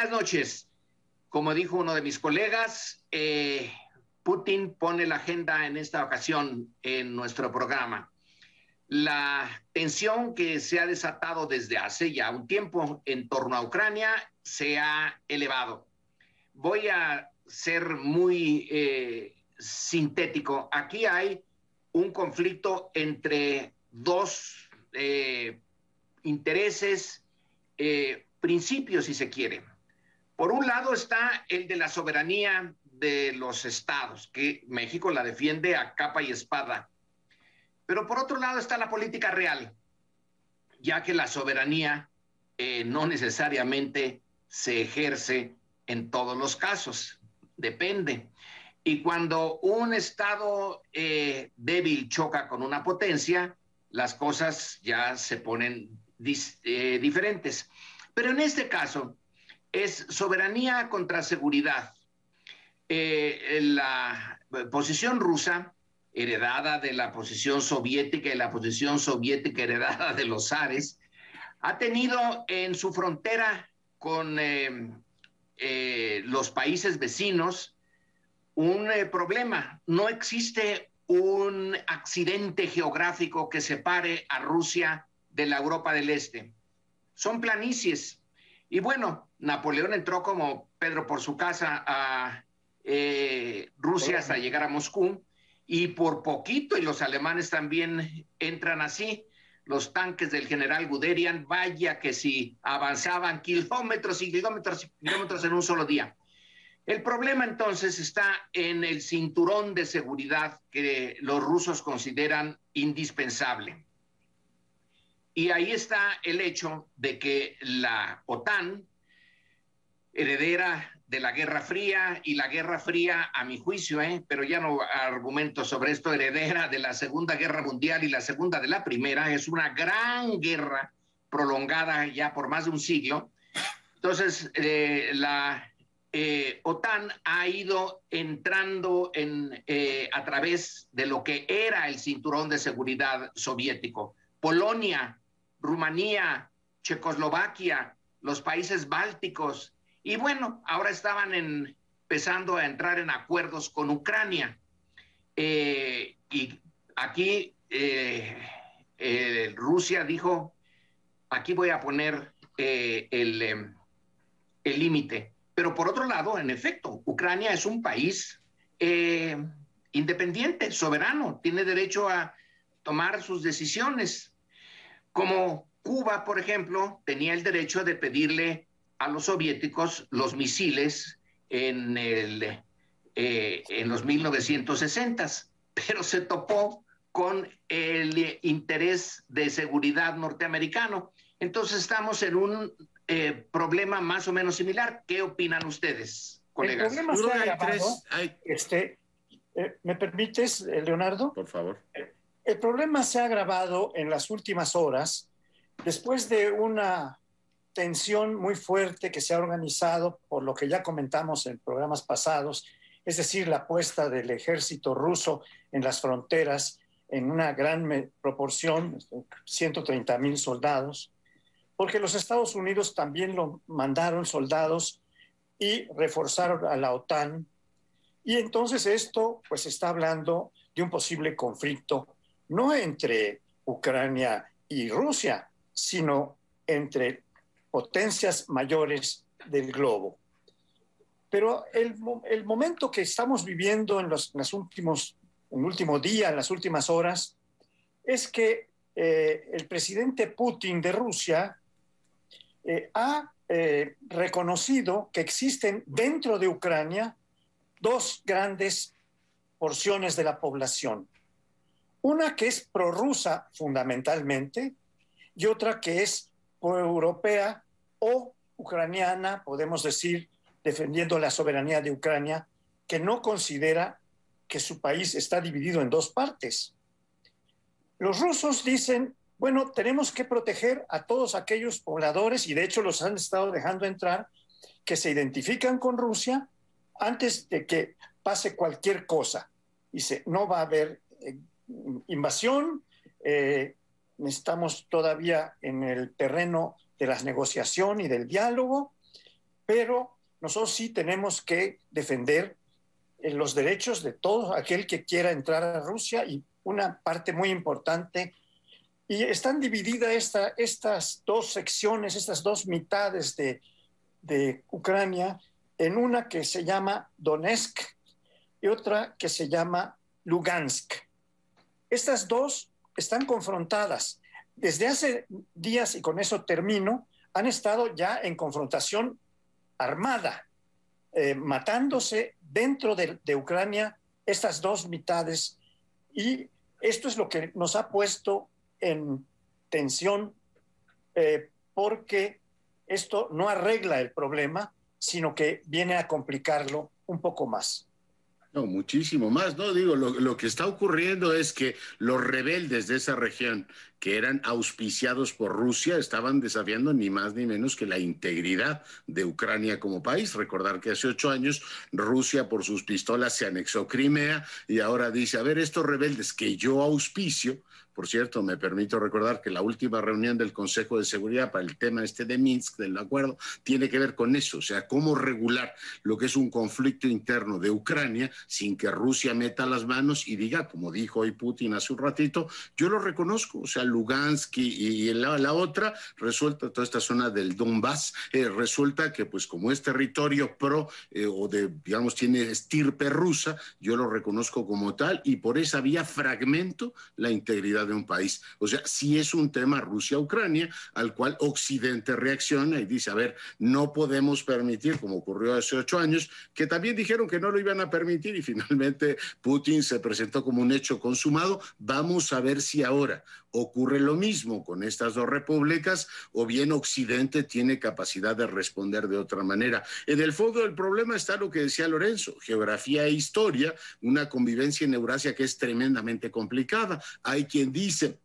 buenas noches. Como dijo uno de mis colegas, eh, Putin pone la agenda en esta ocasión en nuestro programa. La tensión que se ha desatado desde hace ya un tiempo en torno a Ucrania se ha elevado. Voy a ser muy eh, sintético. Aquí hay un conflicto entre dos eh, intereses, principios, si se quiere. Por un lado está el de la soberanía de los estados, que México la defiende a capa y espada. Pero por otro lado está la política real, ya que la soberanía eh, no necesariamente se ejerce en todos los casos, depende. Y cuando un estado eh, débil choca con una potencia, las cosas ya se ponen eh, diferentes. Pero en este caso es soberanía contra seguridad. Eh, la posición rusa, heredada de la posición soviética y la posición soviética heredada de los zares, ha tenido en su frontera con los países vecinos un problema. No existe un accidente geográfico que separe a Rusia de la Europa del Este. Son planicies. Y bueno, Napoleón entró como Pedro por su casa a eh, Rusia hasta llegar a Moscú y por poquito, y los alemanes también entran así, los tanques del general Guderian, vaya que si avanzaban kilómetros y kilómetros y kilómetros en un solo día. El problema entonces está en el cinturón de seguridad que los rusos consideran indispensable. Y ahí está el hecho de que la OTAN, heredera de la Guerra Fría, y la Guerra Fría, a mi juicio, ¿eh? pero ya no argumento sobre esto, heredera de la Segunda Guerra Mundial y la Segunda de la Primera, es una gran guerra prolongada ya por más de un siglo. Entonces, eh, la eh, OTAN ha ido entrando en, eh, a través de lo que era el cinturón de seguridad soviético. Polonia, Rumanía, Checoslovaquia, los países bálticos, y bueno, ahora estaban empezando a entrar en acuerdos con Ucrania. Eh, y aquí Rusia dijo, aquí voy a poner el límite pero por otro lado, en efecto, Ucrania es un país eh, independiente, soberano, tiene derecho a tomar sus decisiones. Como Cuba, por ejemplo, tenía el derecho de pedirle a los soviéticos los misiles en, el, eh, en los 1960, pero se topó con el interés de seguridad norteamericano. Entonces estamos en un eh, problema más o menos similar. ¿Qué opinan ustedes, colegas? El problema este, eh, ¿Me permites, eh, Leonardo? Por favor. El problema se ha agravado en las últimas horas después de una tensión muy fuerte que se ha organizado por lo que ya comentamos en programas pasados, es decir, la puesta del ejército ruso en las fronteras en una gran proporción, 130 mil soldados, porque los Estados Unidos también lo mandaron soldados y reforzaron a la OTAN. Y entonces esto pues está hablando de un posible conflicto no entre Ucrania y Rusia, sino entre potencias mayores del globo. Pero el, momento que estamos viviendo en los, últimos, en último día, en las últimas horas, es que eh, el presidente Putin de Rusia eh, ha eh, reconocido que existen dentro de Ucrania dos grandes porciones de la población. Una que es prorrusa fundamentalmente y otra que es pro-europea o ucraniana, podemos decir, defendiendo la soberanía de Ucrania, que no considera que su país está dividido en dos partes. Los rusos dicen bueno, tenemos que proteger a todos aquellos pobladores, y de hecho los han estado dejando entrar, que se identifican con Rusia antes de que pase cualquier cosa. Dice, no va a haber eh, invasión, eh, estamos todavía en el terreno de la negociación y del diálogo, pero nosotros sí tenemos que defender eh, los derechos de todo aquel que quiera entrar a Rusia y una parte muy importante. Y están divididas esta, estas dos secciones, estas dos mitades de, de Ucrania, en una que se llama Donetsk y otra que se llama Lugansk. Estas dos están confrontadas. Desde hace días, y con eso termino, han estado ya en confrontación armada, eh, matándose dentro de, Ucrania estas dos mitades. Y esto es lo que nos ha puesto en tensión eh, porque esto no arregla el problema, sino que viene a complicarlo un poco más. No, muchísimo más, ¿no? Digo, lo, que está ocurriendo es que los rebeldes de esa región, que eran auspiciados por Rusia, estaban desafiando ni más ni menos que la integridad de Ucrania como país. Recordar que hace ocho años Rusia por sus pistolas se anexó Crimea y ahora dice, a ver, estos rebeldes que yo auspicio, por cierto, me permito recordar que la última reunión del Consejo de Seguridad para el tema este de Minsk, del acuerdo, tiene que ver con eso, o sea, cómo regular lo que es un conflicto interno de Ucrania sin que Rusia meta las manos y diga, como dijo hoy Putin hace un ratito, yo lo reconozco, o sea, Lugansk y, la, otra, resulta toda esta zona del Donbass, eh, resulta que pues como es territorio pro eh, o de, digamos, tiene estirpe rusa, yo lo reconozco como tal y por esa vía fragmento la integridad de un país. O sea, si es un tema Rusia-Ucrania al cual Occidente reacciona y dice, a ver, no podemos permitir, como ocurrió hace ocho años, que también dijeron que no lo iban a permitir y finalmente Putin se presentó como un hecho consumado. Vamos a ver si ahora ocurre lo mismo con estas dos repúblicas o bien Occidente tiene capacidad de responder de otra manera. En el fondo del problema está lo que decía Lorenzo, geografía e historia, una convivencia en Eurasia que es tremendamente complicada. Hay quien dice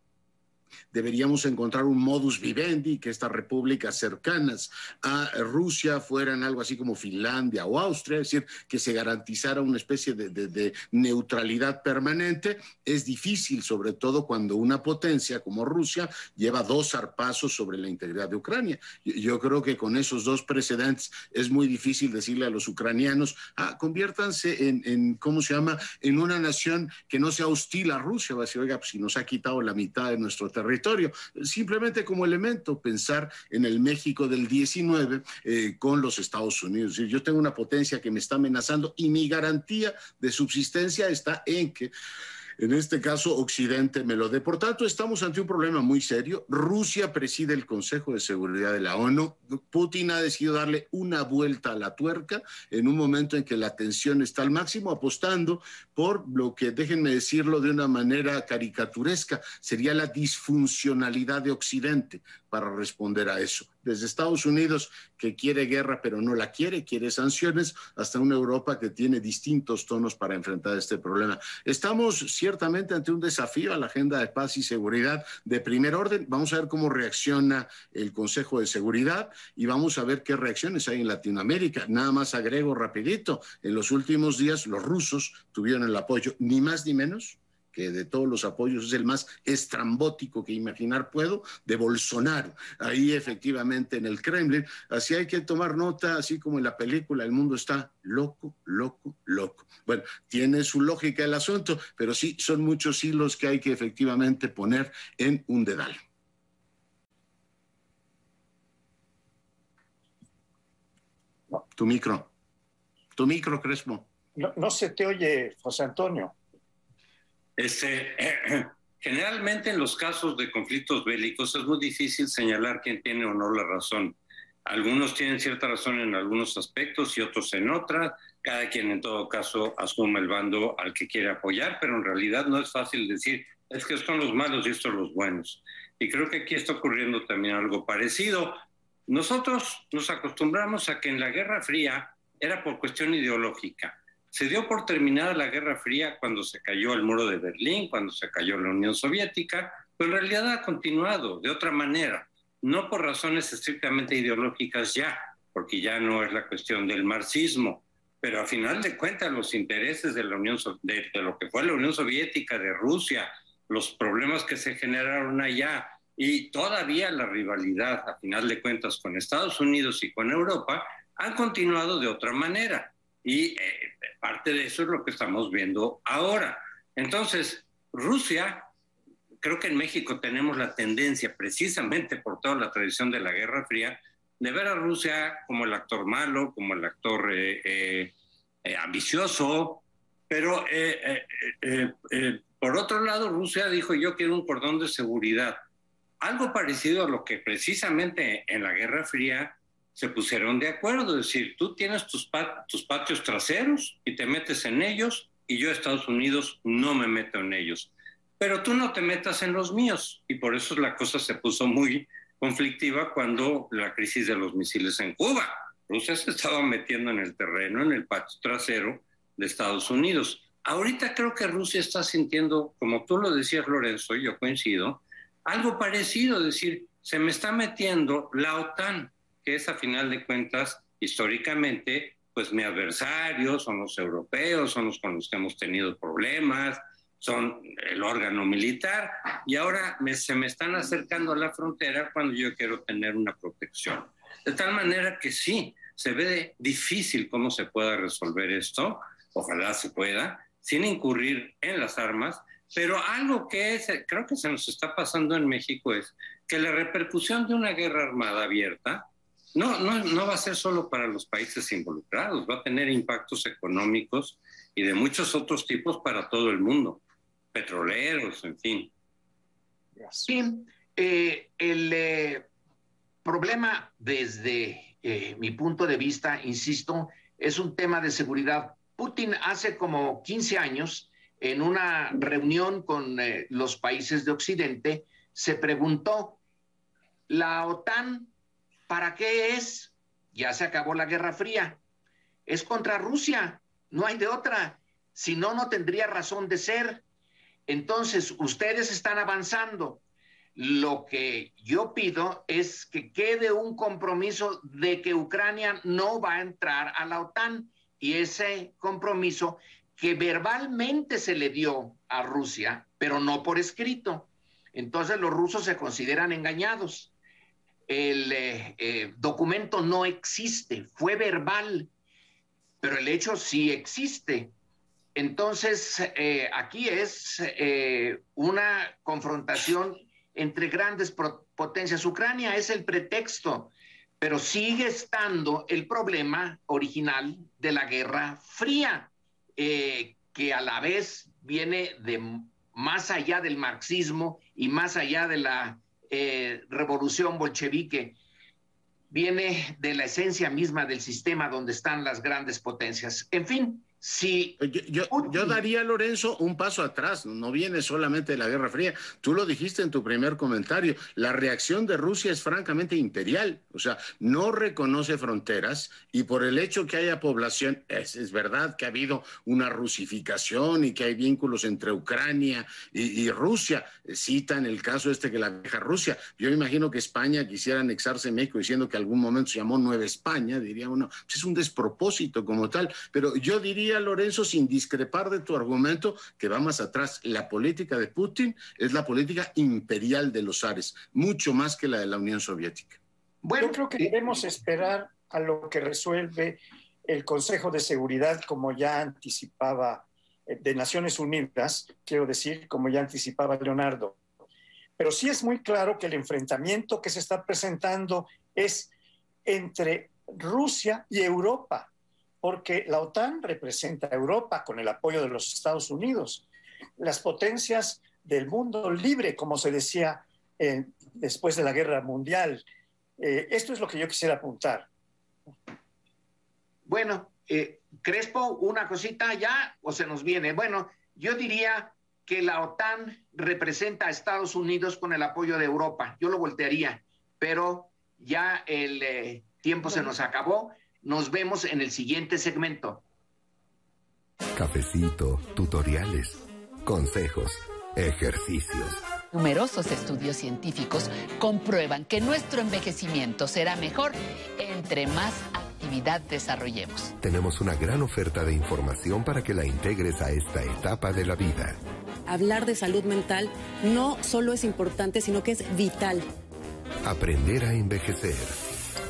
deberíamos encontrar un modus vivendi, que estas repúblicas cercanas a Rusia fueran algo así como Finlandia o Austria, es decir, que se garantizara una especie de, neutralidad permanente. Es difícil, sobre todo cuando una potencia como Rusia lleva dos zarpazos sobre la integridad de Ucrania. Yo creo que con esos dos precedentes es muy difícil decirle a los ucranianos, ah, conviértanse en, en ¿cómo se llama?, en una nación que no sea hostil a Rusia. Va a decir, oiga, pues si nos ha quitado la mitad de nuestro territorio, territorio. Simplemente como elemento, pensar en el México del 19 eh, con los Estados Unidos. Yo tengo una potencia que me está amenazando y mi garantía de subsistencia está en que en este caso Occidente me lo dé. Por tanto, estamos ante un problema muy serio. Rusia preside el Consejo de Seguridad de la ONU. Putin ha decidido darle una vuelta a la tuerca en un momento en que la tensión está al máximo, apostando por lo que, déjenme decirlo de una manera caricaturesca, sería la disfuncionalidad de Occidente para responder a eso. Desde Estados Unidos, que quiere guerra pero no la quiere, quiere sanciones, hasta una Europa que tiene distintos tonos para enfrentar este problema. Estamos ciertamente ante un desafío a la agenda de paz y seguridad de primer orden. Vamos a ver cómo reacciona el Consejo de Seguridad y vamos a ver qué reacciones hay en Latinoamérica. Nada más agrego rapidito, en los últimos días los rusos tuvieron el apoyo, ni más ni menos que de todos los apoyos es el más estrambótico que imaginar puedo, de Bolsonaro, ahí efectivamente en el Kremlin. Así hay que tomar nota, así como en la película, el mundo está loco, loco, loco. Bueno, tiene su lógica el asunto, pero sí son muchos hilos que hay que efectivamente poner en un dedal. Tu micro. Tu micro, Crespo. No, no se te oye, José Antonio. Este, generalmente en los casos de conflictos bélicos es muy difícil señalar quién tiene o no la razón. Algunos tienen cierta razón en algunos aspectos y otros en otras. Cada quien en todo caso asume el bando al que quiere apoyar, pero en realidad no es fácil decir, es que son los malos y estos los buenos. Y creo que aquí está ocurriendo también algo parecido. Nosotros nos acostumbramos a que en la Guerra Fría era por cuestión ideológica se dio por terminada la Guerra Fría cuando se cayó el muro de Berlín, cuando se cayó la Unión Soviética, pero en realidad ha continuado de otra manera, no por razones estrictamente ideológicas ya, porque ya no es la cuestión del marxismo, pero a final de cuentas los intereses de la Unión de, lo que fue la Unión Soviética, de Rusia, los problemas que se generaron allá y todavía la rivalidad a final de cuentas con Estados Unidos y con Europa han continuado de otra manera. Y eh, parte de eso es lo que estamos viendo ahora. Entonces, Rusia, creo que en México tenemos la tendencia, precisamente por toda la tradición de la Guerra Fría, de ver a Rusia como el actor malo, como el actor eh, eh, ambicioso, pero por otro lado, Rusia dijo yo quiero un cordón de seguridad. Algo parecido a lo que precisamente en la Guerra Fría se pusieron de acuerdo, es decir, tú tienes tus, patios traseros y te metes en ellos y yo Estados Unidos no me meto en ellos. Pero tú no te metas en los míos y por eso la cosa se puso muy conflictiva cuando la crisis de los misiles en Cuba. Rusia se estaba metiendo en el terreno, en el patio trasero de Estados Unidos. Ahorita creo que Rusia está sintiendo, como tú lo decías, Lorenzo, yo coincido, algo parecido, es decir, se me está metiendo la OTAN, que es a final de cuentas, históricamente, pues mi adversario, son los europeos, son los con los que hemos tenido problemas, son el órgano militar, y ahora se me están acercando a la frontera cuando yo quiero tener una protección. De tal manera que sí, se ve difícil cómo se pueda resolver esto, ojalá se pueda, sin incurrir en las armas, pero algo que creo que se nos está pasando en México es que la repercusión de una guerra armada abierta no, no, no va a ser solo para los países involucrados, va a tener impactos económicos y de muchos otros tipos para todo el mundo, petroleros, en fin. Sí, eh, el eh, problema desde eh, mi punto de vista, insisto, es un tema de seguridad Putin hace como 15 años, en una reunión con eh, los países de Occidente, se preguntó, ¿la OTAN para qué es? Ya se acabó la Guerra Fría. Es contra Rusia, no hay de otra. Si no, no tendría razón de ser. Entonces, ustedes están avanzando. Lo que yo pido es que quede un compromiso de que Ucrania no va a entrar a la OTAN y ese compromiso que verbalmente se le dio a Rusia, pero no por escrito. Entonces los rusos se consideran engañados. El eh, eh, documento no existe, fue verbal, pero el hecho sí existe. Entonces, eh, aquí es una confrontación entre grandes potencias. Ucrania es el pretexto pero sigue estando el problema original de la Guerra Fría, que a la vez viene de más allá del marxismo y más allá de la eh, revolución bolchevique, viene de la esencia misma del sistema donde están las grandes potencias. En fin, Sí. Yo, yo, daría, Lorenzo, un paso atrás. No viene solamente de la Guerra Fría. Tú lo dijiste en tu primer comentario. La reacción de Rusia es francamente imperial. O sea, no reconoce fronteras y por el hecho que haya población, es, es verdad que ha habido una rusificación y que hay vínculos entre Ucrania y, Rusia. Citan el caso este que la vieja Rusia. Yo imagino que España quisiera anexarse a México diciendo que algún momento se llamó Nueva España. Diría uno, pues es un despropósito como tal. Pero yo diría Lorenzo, sin discrepar de tu argumento, que va más atrás. La política de Putin es la política imperial de los Ares, mucho más que la de la Unión Soviética. Bueno, yo creo que debemos esperar a lo que resuelve el Consejo de Seguridad, como ya anticipaba eh, de Naciones Unidas, quiero decir, como ya anticipaba Leonardo. Pero sí es muy claro que el enfrentamiento que se está presentando es entre Rusia y Europa porque la OTAN representa a Europa con el apoyo de los Estados Unidos. Las potencias del mundo libre, como se decía eh, después de la Guerra Mundial. Eh, esto es lo que yo quisiera apuntar. Bueno, eh, Crespo, una cosita ya o se nos viene. Bueno, yo diría que la OTAN representa a Estados Unidos con el apoyo de Europa. Yo lo voltearía, pero ya el tiempo se nos acabó. Nos vemos en el siguiente segmento. Cafecito, tutoriales, consejos, ejercicios. Numerosos estudios científicos comprueban que nuestro envejecimiento será mejor entre más actividad desarrollemos. Tenemos una gran oferta de información para que la integres a esta etapa de la vida. Hablar de salud mental no solo es importante, sino que es vital. Aprender a envejecer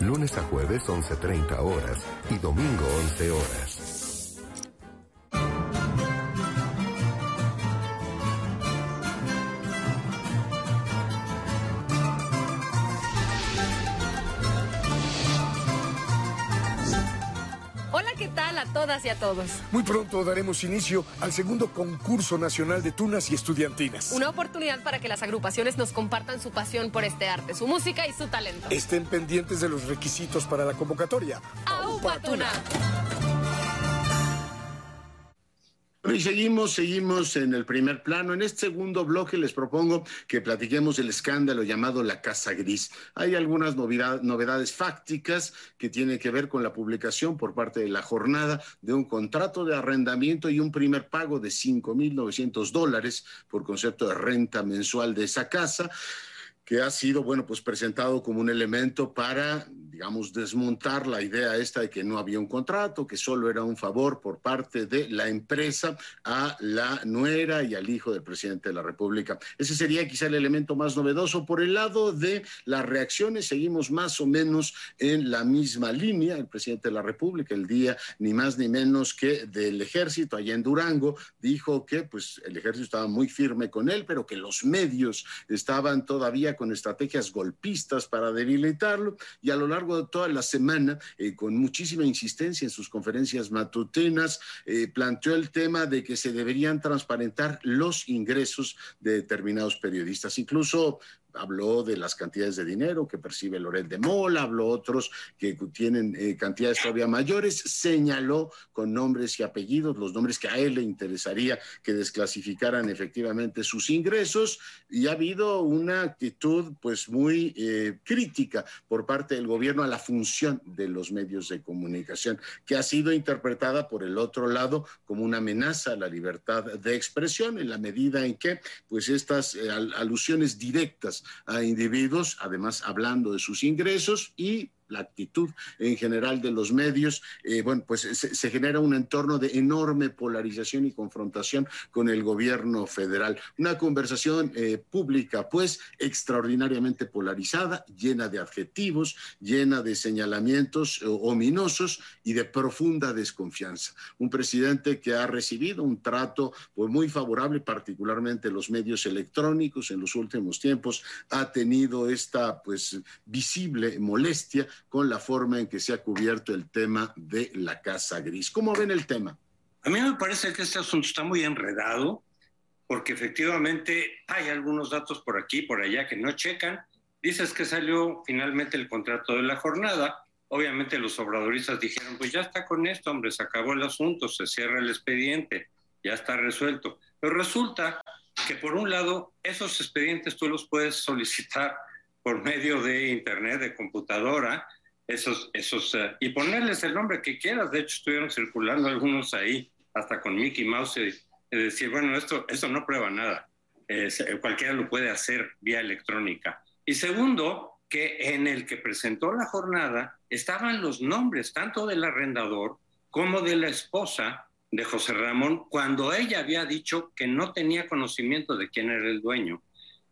Lunes a jueves 11.30 horas y domingo 11 horas. Todas y a todos. Muy pronto daremos inicio al segundo concurso nacional de tunas y estudiantinas. Una oportunidad para que las agrupaciones nos compartan su pasión por este arte, su música y su talento. Estén pendientes de los requisitos para la convocatoria. ¡Aupa Tuna! Y seguimos, seguimos en el primer plano. En este segundo bloque les propongo que platiquemos del escándalo llamado La Casa Gris. Hay algunas novedades fácticas que tienen que ver con la publicación por parte de la jornada de un contrato de arrendamiento y un primer pago de 5.900 dólares por concepto de renta mensual de esa casa que ha sido, bueno, pues presentado como un elemento para, digamos, desmontar la idea esta de que no había un contrato, que solo era un favor por parte de la empresa a la nuera y al hijo del presidente de la República. Ese sería quizá el elemento más novedoso. Por el lado de las reacciones, seguimos más o menos en la misma línea. El presidente de la República, el día ni más ni menos que del ejército allá en Durango, dijo que pues el ejército estaba muy firme con él, pero que los medios estaban todavía con estrategias golpistas para debilitarlo y a lo largo de toda la semana, eh, con muchísima insistencia en sus conferencias matutinas, eh, planteó el tema de que se deberían transparentar los ingresos de determinados periodistas. Incluso habló de las cantidades de dinero que percibe Loret de Mola, habló otros que tienen eh, cantidades todavía mayores, señaló con nombres y apellidos los nombres que a él le interesaría que desclasificaran efectivamente sus ingresos y ha habido una actitud pues muy eh, crítica por parte del gobierno a la función de los medios de comunicación, que ha sido interpretada por el otro lado como una amenaza a la libertad de expresión en la medida en que pues estas eh, alusiones directas a individuos, además hablando de sus ingresos y la actitud en general de los medios, eh, bueno, pues se, genera un entorno de enorme polarización y confrontación con el gobierno federal. Una conversación eh, pública, pues, extraordinariamente polarizada, llena de adjetivos, llena de señalamientos eh, ominosos y de profunda desconfianza. Un presidente que ha recibido un trato pues, muy favorable, particularmente los medios electrónicos en los últimos tiempos, ha tenido esta, pues, visible molestia con la forma en que se ha cubierto el tema de la Casa Gris. ¿Cómo ven el tema? A mí me parece que este asunto está muy enredado porque efectivamente hay algunos datos por aquí, por allá que no checan. Dices que salió finalmente el contrato de la jornada. Obviamente los obradoristas dijeron, pues ya está con esto, hombre, se acabó el asunto, se cierra el expediente, ya está resuelto. Pero resulta que por un lado, esos expedientes tú los puedes solicitar por medio de internet, de computadora, esos, esos, eh, y ponerles el nombre que quieras. De hecho, estuvieron circulando algunos ahí, hasta con Mickey Mouse, y, decir, bueno, esto, esto no prueba nada. cualquiera lo puede hacer vía electrónica. Y segundo, que en el que presentó la jornada estaban los nombres tanto del arrendador como de la esposa de José Ramón, cuando ella había dicho que no tenía conocimiento de quién era el dueño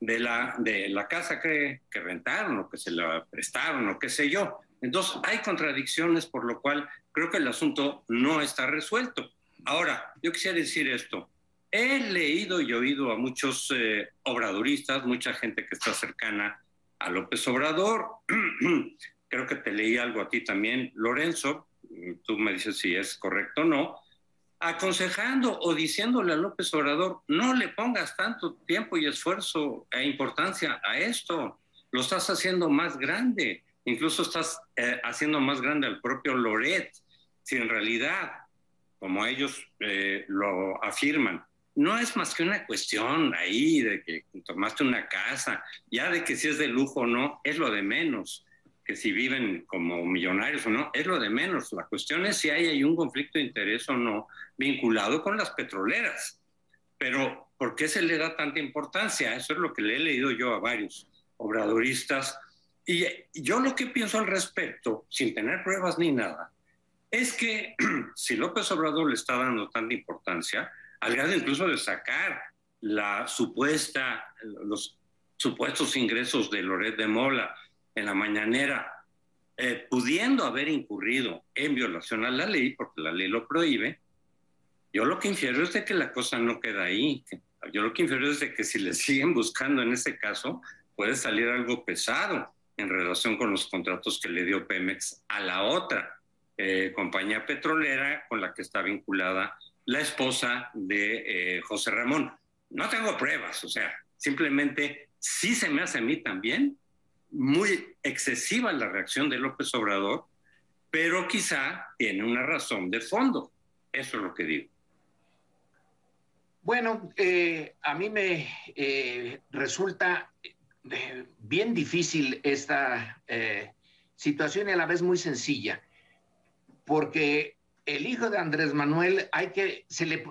de la, de la casa que, que rentaron o que se la prestaron o qué sé yo. Entonces, hay contradicciones, por lo cual creo que el asunto no está resuelto. Ahora, yo quisiera decir esto. He leído y oído a muchos eh, obradoristas, mucha gente que está cercana a López Obrador. creo que te leí algo a ti también, Lorenzo. Tú me dices si es correcto o no aconsejando o diciéndole a López Obrador, no le pongas tanto tiempo y esfuerzo e importancia a esto, lo estás haciendo más grande, incluso estás eh, haciendo más grande al propio Loret, si en realidad, como ellos eh, lo afirman, no es más que una cuestión ahí de que tomaste una casa, ya de que si es de lujo o no, es lo de menos que si viven como millonarios o no, es lo de menos. La cuestión es si hay, hay un conflicto de interés o no vinculado con las petroleras. Pero, ¿por qué se le da tanta importancia? Eso es lo que le he leído yo a varios obradoristas. Y yo lo que pienso al respecto, sin tener pruebas ni nada, es que si López Obrador le está dando tanta importancia, al grado incluso de sacar la supuesta, los supuestos ingresos de Loret de Mola, en la mañanera, eh, pudiendo haber incurrido en violación a la ley, porque la ley lo prohíbe, yo lo que infiero es de que la cosa no queda ahí. Yo lo que infiero es de que si le siguen buscando en ese caso, puede salir algo pesado en relación con los contratos que le dio Pemex a la otra eh, compañía petrolera con la que está vinculada la esposa de eh, José Ramón. No tengo pruebas, o sea, simplemente sí se me hace a mí también muy excesiva la reacción de López Obrador, pero quizá tiene una razón de fondo. Eso es lo que digo. Bueno, eh, a mí me eh, resulta eh, bien difícil esta situación y a la vez muy sencilla, porque el hijo de Andrés Manuel hay que se le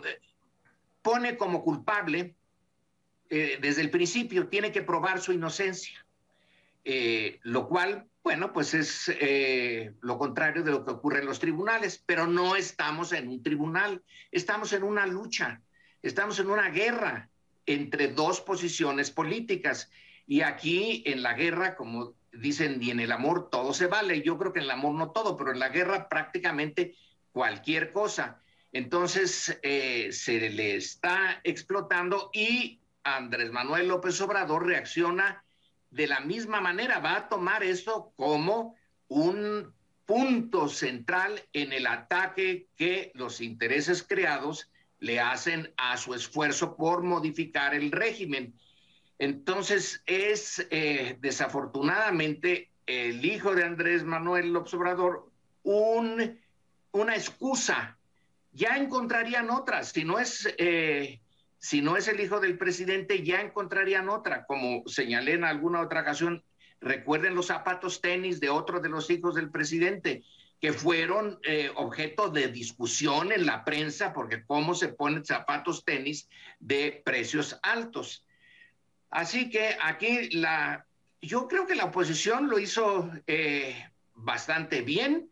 pone como culpable desde el principio, tiene que probar su inocencia, lo cual bueno, pues es lo contrario de lo que ocurre en los tribunales, pero no estamos en un tribunal, estamos en una lucha. Estamos en una guerra entre dos posiciones políticas. Y aquí en la guerra, como dicen, y en el amor todo se vale. Yo creo que en el amor no todo, pero en la guerra prácticamente cualquier cosa. Entonces eh, se le está explotando y Andrés Manuel López Obrador reacciona de la misma manera. Va a tomar esto como un punto central en el ataque que los intereses creados le hacen a su esfuerzo por modificar el régimen. Entonces es eh, desafortunadamente el hijo de Andrés Manuel López Obrador un, una excusa. Ya encontrarían otras, si no es... Eh, si no es el hijo del presidente, ya encontrarían otra, como señalé en alguna otra ocasión. Recuerden los zapatos tenis de otro de los hijos del presidente que fueron eh, objeto de discusión en la prensa, porque cómo se ponen zapatos tenis de precios altos. Así que aquí la, yo creo que la oposición lo hizo eh, bastante bien,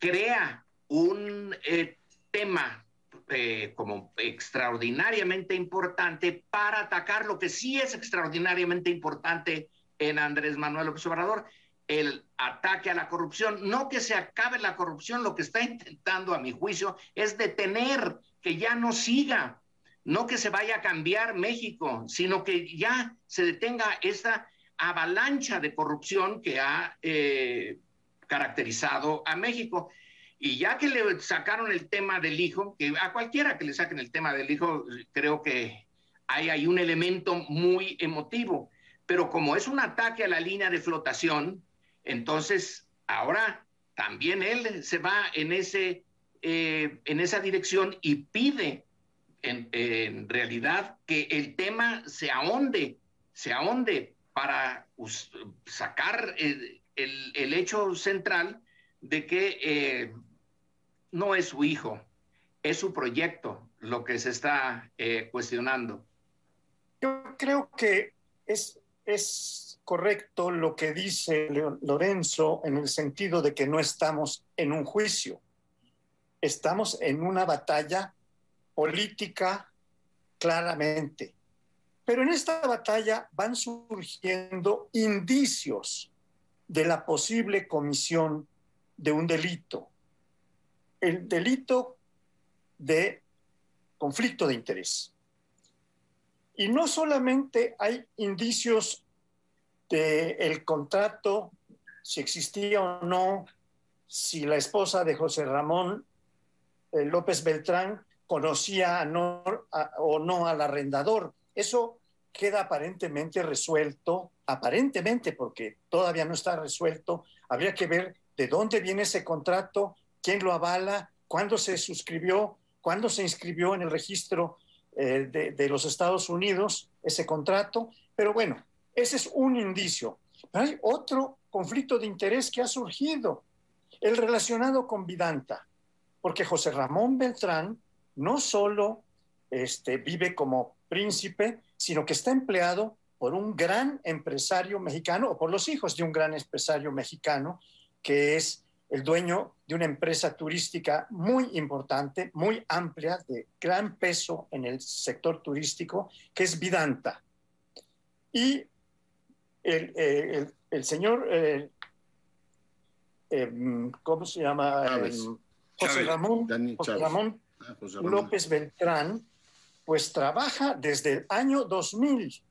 crea un eh, tema como extraordinariamente importante para atacar lo que sí es extraordinariamente importante en Andrés Manuel López Obrador, el ataque a la corrupción. No que se acabe la corrupción, lo que está intentando, a mi juicio, es detener que ya no siga, no que se vaya a cambiar México, sino que ya se detenga esta avalancha de corrupción que ha eh, caracterizado a México. Y ya que le sacaron el tema del hijo, que a cualquiera que le saquen el tema del hijo, creo que hay, hay un elemento muy emotivo. Pero como es un ataque a la línea de flotación, entonces, ahora también él se va en, ese, eh, en esa dirección y pide en, realidad que el tema se ahonde, se ahonde para sacar el, hecho central de que eh, no es su hijo, es su proyecto lo que se está eh, cuestionando. Yo creo que es, es correcto lo que dice Lorenzo en el sentido de que no estamos en un juicio, estamos en una batalla política claramente. Pero en esta batalla van surgiendo indicios de la posible comisión de un delito. El delito de conflicto de interés. Y no solamente hay indicios el contrato, si existía o no, si la esposa de José Ramón eh, López Beltrán conocía o no al arrendador. Eso queda aparentemente resuelto, aparentemente porque todavía no está resuelto. Habría que ver de dónde viene ese contrato, quién lo avala, cuándo se suscribió, cuándo se inscribió en el registro eh, de los Estados Unidos ese contrato. Pero bueno, ese es un indicio. Hay otro conflicto de interés que ha surgido, el relacionado con Vidanta, porque José Ramón Beltrán no solo este, vive como príncipe, sino que está empleado por un gran empresario mexicano o por los hijos de un gran empresario mexicano, que es el dueño de una empresa turística muy importante, muy amplia, de gran peso en el sector turístico, que es Vidanta. Y el, señor eh, em, ¿cómo se llama? Em, José Ramón, José Ramón, ah, José Ramón López Beltrán, pues trabaja desde el año 2000,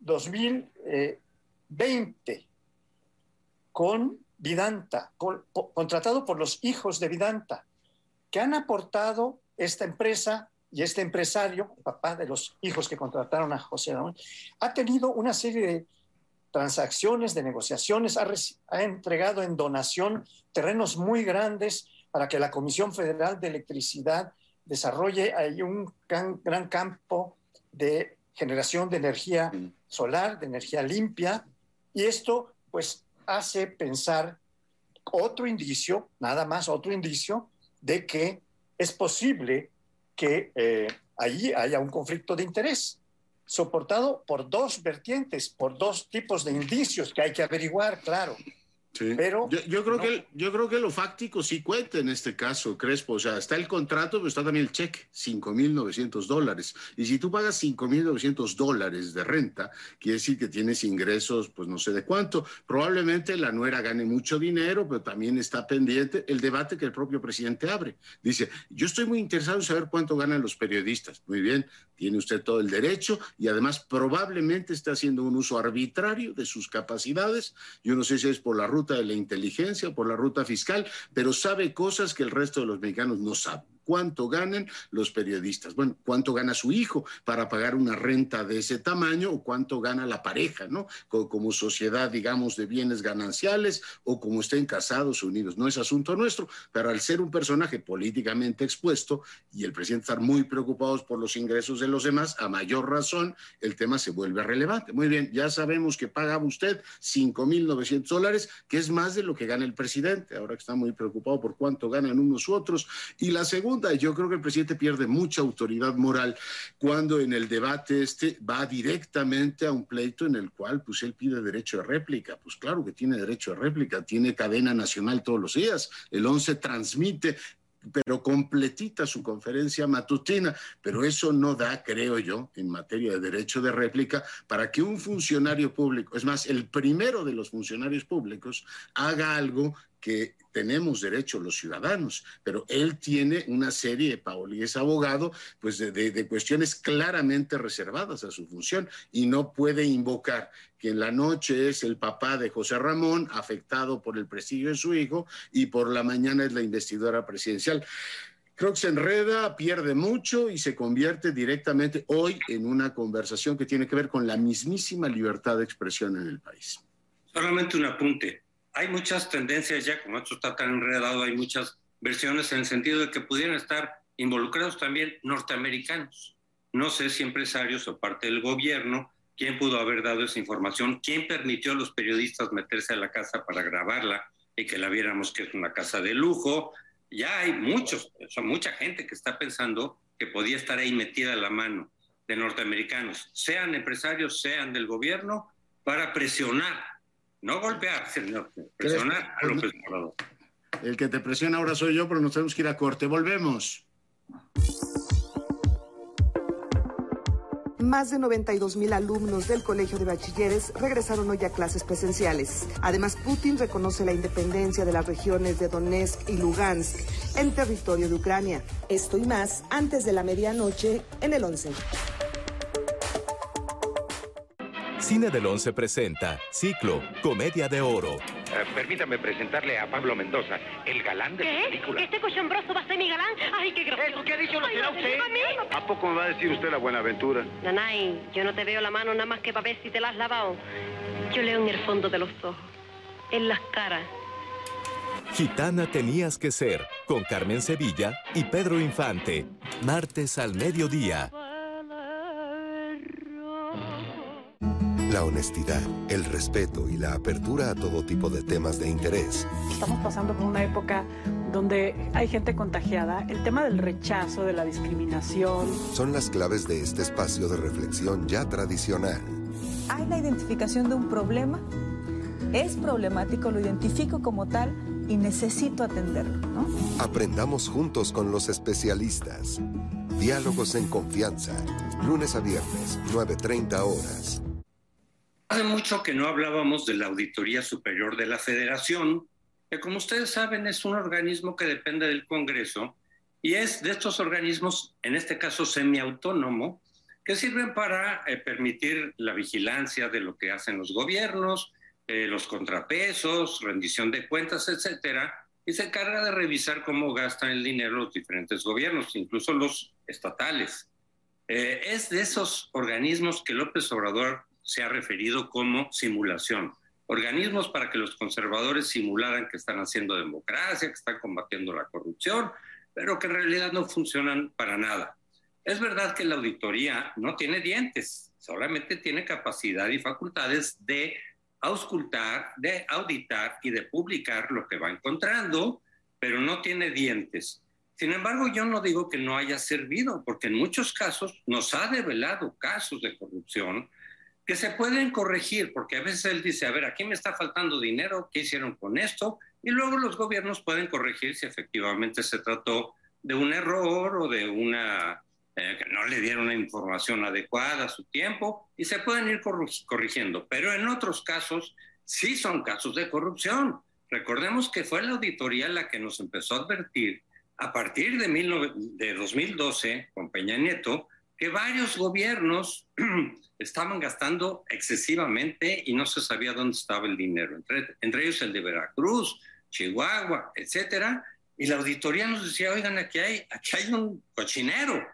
2020 con Vidanta, contratado por los hijos de Vidanta, que han aportado esta empresa y este empresario, el papá de los hijos que contrataron a José Ramón, ha tenido una serie de transacciones, de negociaciones, ha, ha entregado en donación terrenos muy grandes para que la Comisión Federal de Electricidad desarrolle ahí un gran, campo de generación de energía solar, de energía limpia, y esto pues hace pensar otro indicio, nada más otro indicio, de que es posible que eh, allí haya un conflicto de interés, soportado por dos vertientes, por dos tipos de indicios que hay que averiguar, claro. Pero yo, creo que, yo creo que lo fáctico sí cuenta en este caso, Crespo. O sea, está el contrato, pero está también el cheque, 5.900 dólares. Y si tú pagas 5.900 dólares de renta, quiere decir que tienes ingresos, pues no sé de cuánto. Probablemente la nuera gane mucho dinero, pero también está pendiente el debate que el propio presidente abre. Dice, yo estoy muy interesado en saber cuánto ganan los periodistas. Muy bien, tiene usted todo el derecho y además probablemente está haciendo un uso arbitrario de sus capacidades. Yo no sé si es por la ruta de la inteligencia, por la ruta fiscal, pero sabe cosas que el resto de los mexicanos no saben cuánto ganan los periodistas. Bueno, cuánto gana su hijo para pagar una renta de ese tamaño o cuánto gana la pareja, ¿no? Como, sociedad, digamos, de bienes gananciales o como estén casados unidos. No es asunto nuestro, pero al ser un personaje políticamente expuesto y el presidente estar muy preocupado por los ingresos de los demás, a mayor razón, el tema se vuelve relevante. Muy bien, ya sabemos que paga usted 5.900 dólares, que es más de lo que gana el presidente, ahora que está muy preocupado por cuánto ganan unos u otros. Y la segunda yo creo que el presidente pierde mucha autoridad moral cuando en el debate este va directamente a un pleito en el cual pues él pide derecho de réplica. Pues claro que tiene derecho de réplica, tiene cadena nacional todos los días. El 11 transmite pero completita su conferencia matutina, pero eso no da, creo yo, en materia de derecho de réplica, para que un funcionario público, es más, el primero de los funcionarios públicos, haga algo que tenemos derecho los ciudadanos, pero él tiene una serie, Paoli es abogado, pues de, cuestiones claramente reservadas a su función y no puede invocar que en la noche es el papá de José Ramón, afectado por el prestigio de su hijo, y por la mañana es la investidora presidencial. Creo que se enreda, pierde mucho y se convierte directamente hoy en una conversación que tiene que ver con la mismísima libertad de expresión en el país. Solamente un apunte hay muchas tendencias ya, como esto está tan enredado, hay muchas versiones en el sentido de que pudieran estar involucrados también norteamericanos. No sé si empresarios o parte del gobierno, quién pudo haber dado esa información, quién permitió a los periodistas meterse a la casa para grabarla y que la viéramos que es una casa de lujo. Ya hay muchos, son mucha gente que está pensando que podía estar ahí metida la mano de norteamericanos, sean empresarios, sean del gobierno, para presionar no golpear, señor. Presionar a López Obrador. El que te presiona ahora soy yo, pero nos tenemos que ir a corte. Volvemos. Más de 92 mil alumnos del Colegio de Bachilleres regresaron hoy a clases presenciales. Además, Putin reconoce la independencia de las regiones de Donetsk y Lugansk en territorio de Ucrania. Esto y más antes de la medianoche en el 11. Cine del Once presenta Ciclo, Comedia de Oro. Eh, permítame presentarle a Pablo Mendoza, el galán de la película. ¿Que este cochambroso va a ser mi galán? ¡Ay, qué gracioso! ¿Qué ha dicho lo será usted? ¿A poco me va a decir usted la buena aventura? Nanay, yo no te veo la mano nada más que para ver si te la has lavado. Yo leo en el fondo de los ojos, en las caras. Gitana tenías que ser, con Carmen Sevilla y Pedro Infante. Martes al mediodía. La honestidad, el respeto y la apertura a todo tipo de temas de interés. Estamos pasando por una época donde hay gente contagiada. El tema del rechazo, de la discriminación. Son las claves de este espacio de reflexión ya tradicional. Hay la identificación de un problema, es problemático, lo identifico como tal y necesito atenderlo. ¿no? Aprendamos juntos con los especialistas. Diálogos en confianza. Lunes a viernes, 9.30 horas. Hace mucho que no hablábamos de la Auditoría Superior de la Federación, que como ustedes saben es un organismo que depende del Congreso y es de estos organismos, en este caso semiautónomo, que sirven para eh, permitir la vigilancia de lo que hacen los gobiernos, eh, los contrapesos, rendición de cuentas, etcétera, y se encarga de revisar cómo gastan el dinero los diferentes gobiernos, incluso los estatales. Eh, es de esos organismos que López Obrador se ha referido como simulación. Organismos para que los conservadores simularan que están haciendo democracia, que están combatiendo la corrupción, pero que en realidad no funcionan para nada. Es verdad que la auditoría no tiene dientes, solamente tiene capacidad y facultades de auscultar, de auditar y de publicar lo que va encontrando, pero no tiene dientes. Sin embargo, yo no digo que no haya servido, porque en muchos casos nos ha develado casos de corrupción que se pueden corregir, porque a veces él dice, a ver, aquí me está faltando dinero, ¿qué hicieron con esto? Y luego los gobiernos pueden corregir si efectivamente se trató de un error o de una eh, que no le dieron la información adecuada a su tiempo y se pueden ir corrigiendo. Pero en otros casos sí son casos de corrupción. Recordemos que fue la auditoría la que nos empezó a advertir a partir de, de 2012 con Peña Nieto que varios gobiernos estaban gastando excesivamente y no se sabía dónde estaba el dinero, entre, ellos el de Veracruz, Chihuahua, etcétera. Y la auditoría nos decía, oigan, aquí hay, aquí hay un cochinero,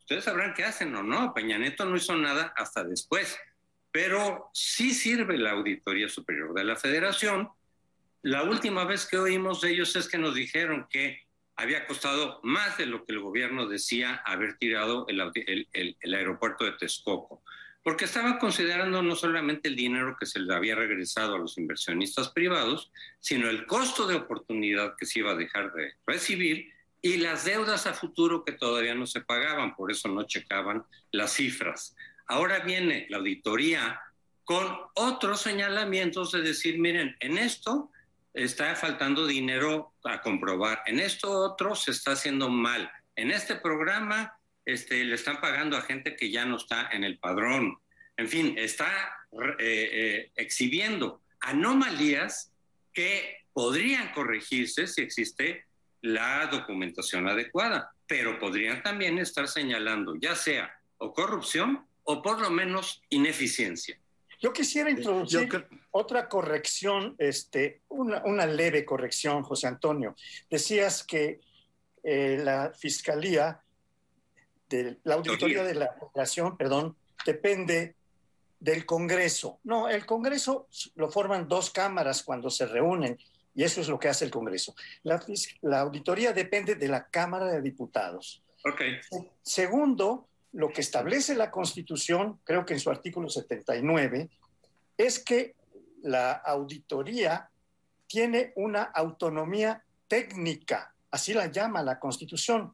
Ustedes sabrán qué hacen o no. Peña Neto no hizo nada hasta después. Pero sí sirve la Auditoría Superior de la Federación. La última vez que oímos de ellos es que nos dijeron que había costado más de lo que el gobierno decía haber tirado el, aeropuerto de Texcoco, porque estaban considerando no solamente el dinero que se le había regresado a los inversionistas privados, sino el costo de oportunidad que se iba a dejar de recibir y las deudas a futuro que todavía no se pagaban, por eso no checaban las cifras. Ahora viene la auditoría con otros señalamientos de decir, miren, en esto está faltando dinero a comprobar, en esto otro se está haciendo mal, en este programa este, le están pagando a gente que ya no está en el padrón, en fin, está eh, eh, exhibiendo anomalías que podrían corregirse si existe la documentación adecuada, pero podrían también estar señalando ya sea o corrupción o por lo menos ineficiencia. Yo quisiera introducir otra corrección, este, una, leve corrección, José Antonio. Decías que eh, la fiscalía, de, la auditoría de la Federación, perdón, depende del Congreso. No, el Congreso lo forman dos cámaras cuando se reúnen y eso es lo que hace el Congreso. La, auditoría depende de la Cámara de Diputados. Okay. Segundo, lo que establece la Constitución, creo que en su artículo 79, es que la auditoría tiene una autonomía técnica, así la llama la Constitución.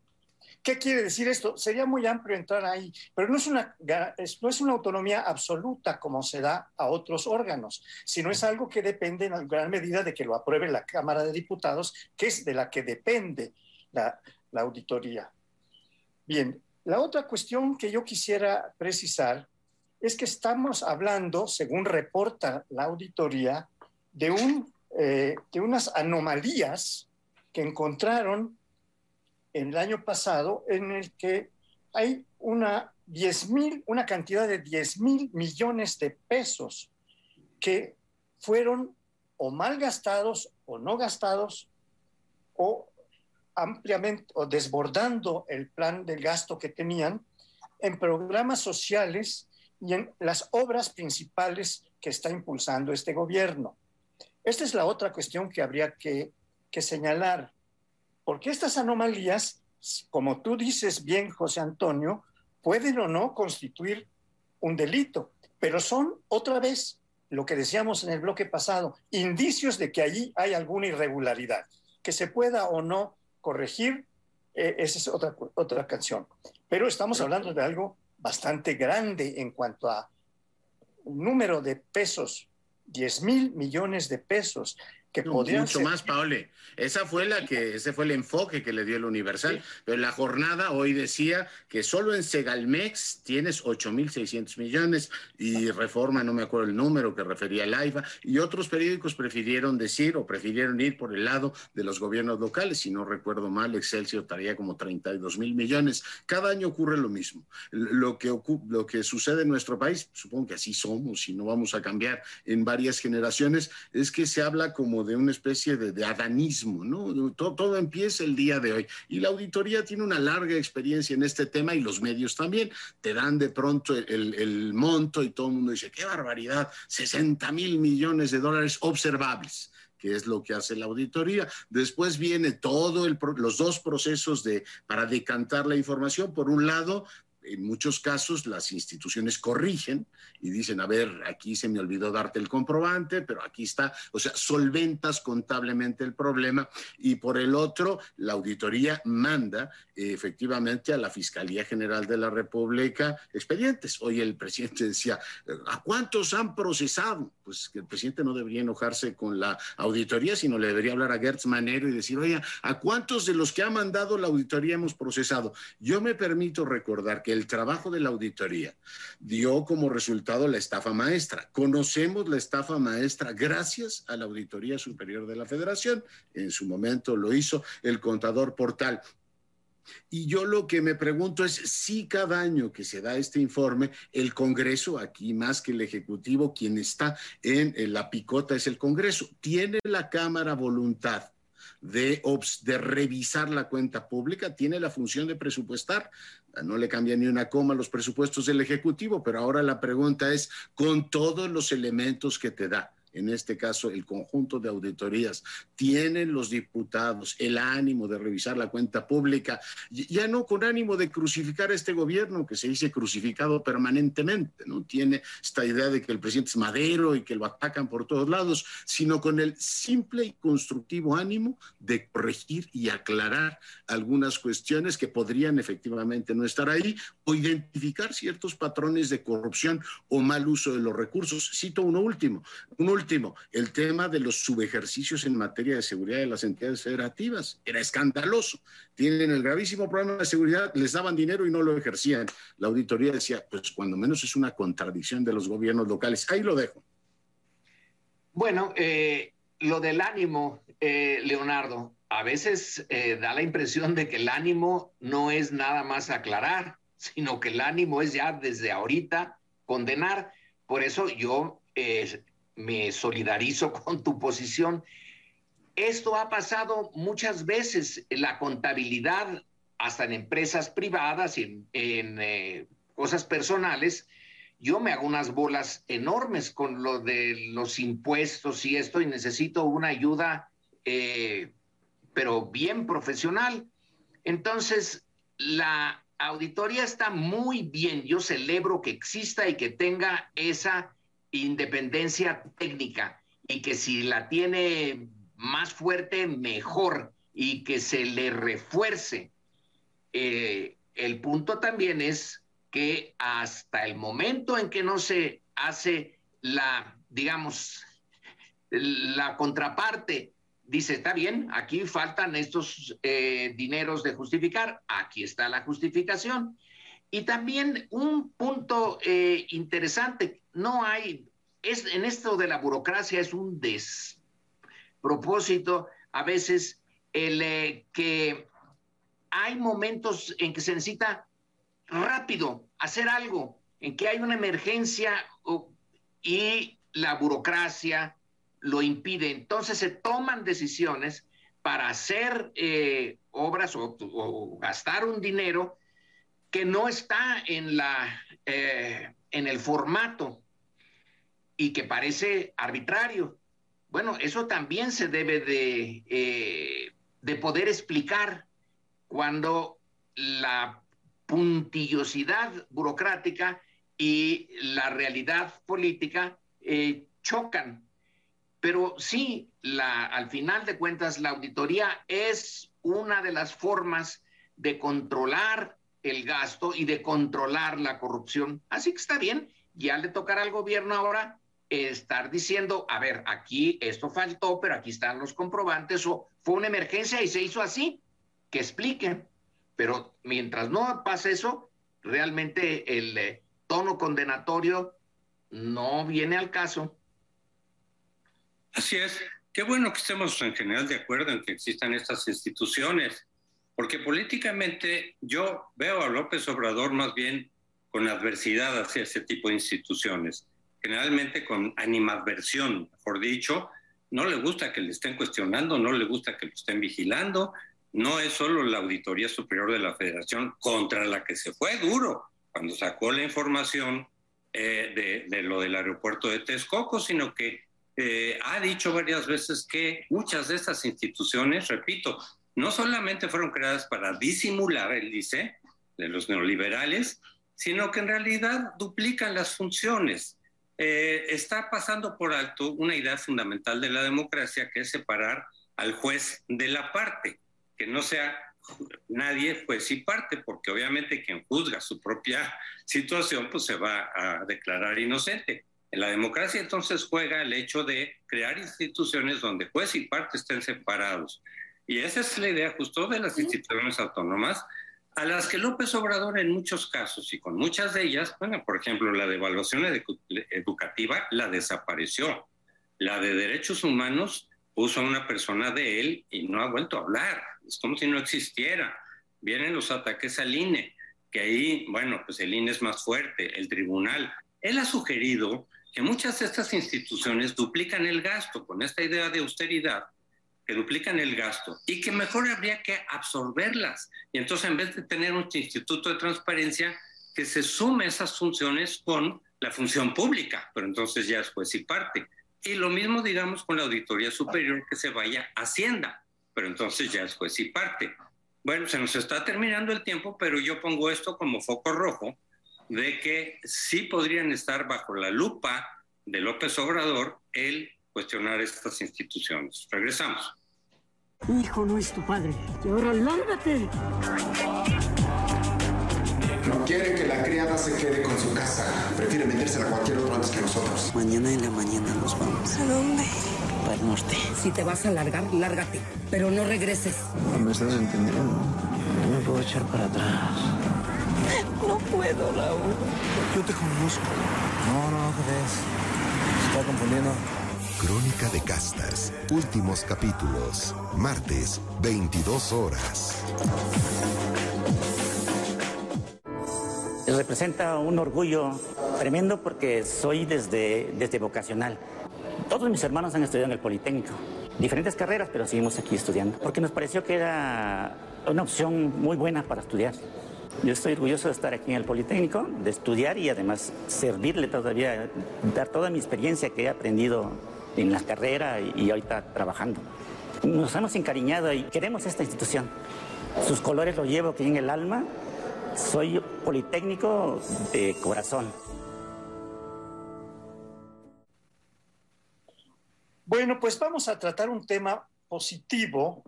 ¿Qué quiere decir esto? Sería muy amplio entrar ahí, pero no es, una, no es una autonomía absoluta como se da a otros órganos, sino es algo que depende en gran medida de que lo apruebe la Cámara de Diputados, que es de la que depende la, la auditoría. Bien, la otra cuestión que yo quisiera precisar es que estamos hablando, según reporta la auditoría, de, eh, unas anomalías que encontraron en el año pasado en el que hay una, 10 una cantidad de 10 mil millones de pesos que fueron o mal gastados o no gastados o ampliamente o desbordando el plan del gasto que tenían en programas sociales y en las obras principales que está impulsando este gobierno. Esta es la otra cuestión que habría que, que señalar. Porque estas anomalías, como tú dices bien, José Antonio, pueden o no constituir un delito, pero son otra vez lo que decíamos en el bloque pasado, indicios de que allí hay alguna irregularidad, que se pueda o no corregir, eh, esa es otra, otra canción. Pero estamos hablando de algo bastante grande en cuanto a número de pesos, 10 mil millones de pesos, que No, podrían mucho ser- más, Paule. Esa fue la que, ese fue el enfoque que le dio el Universal. Pero la jornada hoy decía que solo en Segalmex tienes 8.600 millones y Reforma, no me acuerdo el número que refería al AIFA, y otros periódicos prefirieron decir o prefirieron ir por el lado de los gobiernos locales. Si no recuerdo mal, Excelsior estaría como 32 mil millones. Cada año ocurre lo mismo. Lo que, lo que sucede en nuestro país, supongo que así somos y no vamos a cambiar en varias generaciones, es que se habla como de una especie de, de adanismo, ¿no? Todo, todo empieza el día de hoy. Y la auditoría tiene una larga experiencia en este tema y los medios también. Te dan de pronto el, el- el monto y todo el mundo dice, qué barbaridad, 60 mil millones de dólares observables que es lo que hace la auditoría. Después viene todo el, los dos procesos de, para decantar la información. Por un lado, en muchos casos las instituciones corrigen y dicen, a ver, aquí se me olvidó darte el comprobante, pero aquí está, o sea, solventas contablemente el problema y por el otro, la auditoría manda eh, efectivamente a la Fiscalía General de la República expedientes. Hoy el presidente decía, ¿a cuántos han procesado? Pues que el presidente no debería enojarse con la auditoría, sino le debería hablar a Gertz Manero y decir, oye, ¿a cuántos de los que ha mandado la auditoría hemos procesado? Yo me permito recordar que el trabajo de la auditoría dio como resultado la estafa maestra. Conocemos la estafa maestra gracias a la Auditoría Superior de la Federación. En su momento lo hizo el contador Portal. Y yo lo que me pregunto es si cada año que se da este informe, el Congreso, aquí más que el Ejecutivo, quien está en, la picota es el Congreso, tiene la Cámara voluntad de, revisar la cuenta pública, tiene la función de presupuestar. No le cambia ni una coma los presupuestos del Ejecutivo, pero ahora la pregunta es, con todos los elementos que te da, en este caso el conjunto de auditorías, tienen los diputados el ánimo de revisar la cuenta pública, ya no con ánimo de crucificar a este gobierno que se dice crucificado permanentemente, ¿no? Tiene esta idea de que el presidente es madero y que lo atacan por todos lados, sino con el simple y constructivo ánimo de corregir y aclarar algunas cuestiones que podrían efectivamente no estar ahí o identificar ciertos patrones de corrupción o mal uso de los recursos. Cito uno último, un último, el tema de los subejercicios en materia de seguridad de las entidades federativas. Era escandaloso. Tienen el gravísimo problema de seguridad, les daban dinero y no lo ejercían. La auditoría decía, pues cuando menos es una contradicción de los gobiernos locales. Ahí lo dejo. Bueno, eh, lo del ánimo, eh, Leonardo, a veces eh, da la impresión de que el ánimo no es nada más aclarar, sino que el ánimo es ya desde ahorita condenar. Por eso yo me solidarizo con tu posición. Esto ha pasado muchas veces, la contabilidad, hasta en empresas privadas y en, eh, cosas personales, yo me hago unas bolas enormes con lo de los impuestos y esto y necesito una ayuda, eh, pero bien profesional. Entonces, la auditoría está muy bien. Yo celebro que exista y que tenga esa independencia técnica y que si la tiene más fuerte, mejor y que se le refuerce. Eh, el punto también es que hasta el momento en que no se hace la, digamos, la contraparte, dice, está bien, aquí faltan estos eh, dineros de justificar, aquí está la justificación. Y también un punto eh, interesante, no hay, es, en esto de la burocracia es un despropósito a veces el eh, que hay momentos en que se necesita rápido hacer algo, en que hay una emergencia y la burocracia lo impide. Entonces se toman decisiones para hacer eh, obras o, gastar un dinero que no está en, la, eh, en el formato y que parece arbitrario. Bueno, eso también se debe de, eh, de poder explicar cuando la puntillosidad burocrática y la realidad política eh, chocan. Pero sí, la, al final de cuentas, la auditoría es una de las formas de controlar el gasto y de controlar la corrupción. Así que está bien, ya le tocará al gobierno ahora estar diciendo, a ver, aquí esto faltó, pero aquí están los comprobantes, o fue una emergencia y se hizo así, que expliquen. Pero mientras no pase eso, realmente el eh, tono condenatorio no viene al caso. Así es. Qué bueno que estemos en general de acuerdo en que existan estas instituciones, porque políticamente yo veo a López Obrador más bien con adversidad hacia ese tipo de instituciones, generalmente con animadversión, mejor dicho, no le gusta que le estén cuestionando, no le gusta que lo estén vigilando, no es solo la Auditoría Superior de la Federación contra la que se fue duro cuando sacó la información eh, de, lo del aeropuerto de Texcoco, sino que eh, ha dicho varias veces que muchas de estas instituciones, repito, no solamente fueron creadas para disimular el ICE de los neoliberales, sino que en realidad duplican las funciones. Eh, está pasando por alto una idea fundamental de la democracia, que es separar al juez de la parte, que no sea nadie juez y parte, porque obviamente quien juzga su propia situación, pues se va a declarar inocente. En la democracia entonces juega el hecho de crear instituciones donde juez y parte estén separados. Y esa es la idea justo de las instituciones autónomas, a las que López Obrador en muchos casos y con muchas de ellas, bueno, por ejemplo, la de evaluación educativa la desapareció. La de derechos humanos puso a una persona de él y no ha vuelto a hablar. Es como si no existiera. Vienen los ataques al INE, que ahí, bueno, pues el INE es más fuerte, el tribunal. Él ha sugerido que muchas de estas instituciones duplican el gasto con esta idea de austeridad, que duplican el gasto y que mejor habría que absorberlas. Y entonces en vez de tener un instituto de transparencia, que se sume esas funciones con la función pública, pero entonces ya es juez y parte. Y lo mismo, digamos, con la Auditoría Superior, que se vaya a Hacienda, pero entonces ya es juez y parte. Bueno, se nos está terminando el tiempo, pero yo pongo esto como foco rojo de que sí podrían estar bajo la lupa de López Obrador el cuestionar estas instituciones. Regresamos. hijo no es tu padre. Y ahora lárgate. No quiere que la criada se quede con su casa. Prefiere metérsela a cualquier otro antes que nosotros. Mañana en la mañana nos vamos. ¿A dónde? Para el norte. Si te vas a largar, lárgate. Pero no regreses. No me estás entendiendo. No me puedo echar para atrás. No puedo, Raúl. Yo te conozco. No, no, crees. Se está confundiendo. Crónica de Castas. Últimos capítulos. Martes, 22 horas. Representa un orgullo tremendo porque soy desde, desde vocacional. Todos mis hermanos han estudiado en el Politécnico. Diferentes carreras, pero seguimos aquí estudiando. Porque nos pareció que era una opción muy buena para estudiar. Yo estoy orgulloso de estar aquí en el Politécnico, de estudiar y además servirle todavía, dar toda mi experiencia que he aprendido en la carrera y ahorita trabajando. Nos hemos encariñado y queremos esta institución. Sus colores los llevo aquí en el alma. Soy politécnico de corazón. Bueno, pues vamos a tratar un tema positivo,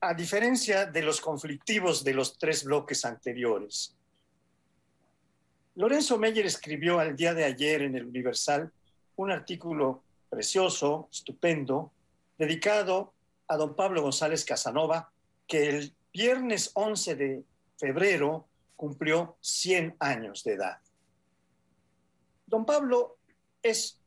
a diferencia de los conflictivos de los tres bloques anteriores. Lorenzo Meyer escribió al día de ayer en el Universal un artículo precioso, estupendo, dedicado a don Pablo González Casanova, que el viernes 11 de febrero cumplió 100 años de edad. Don Pablo es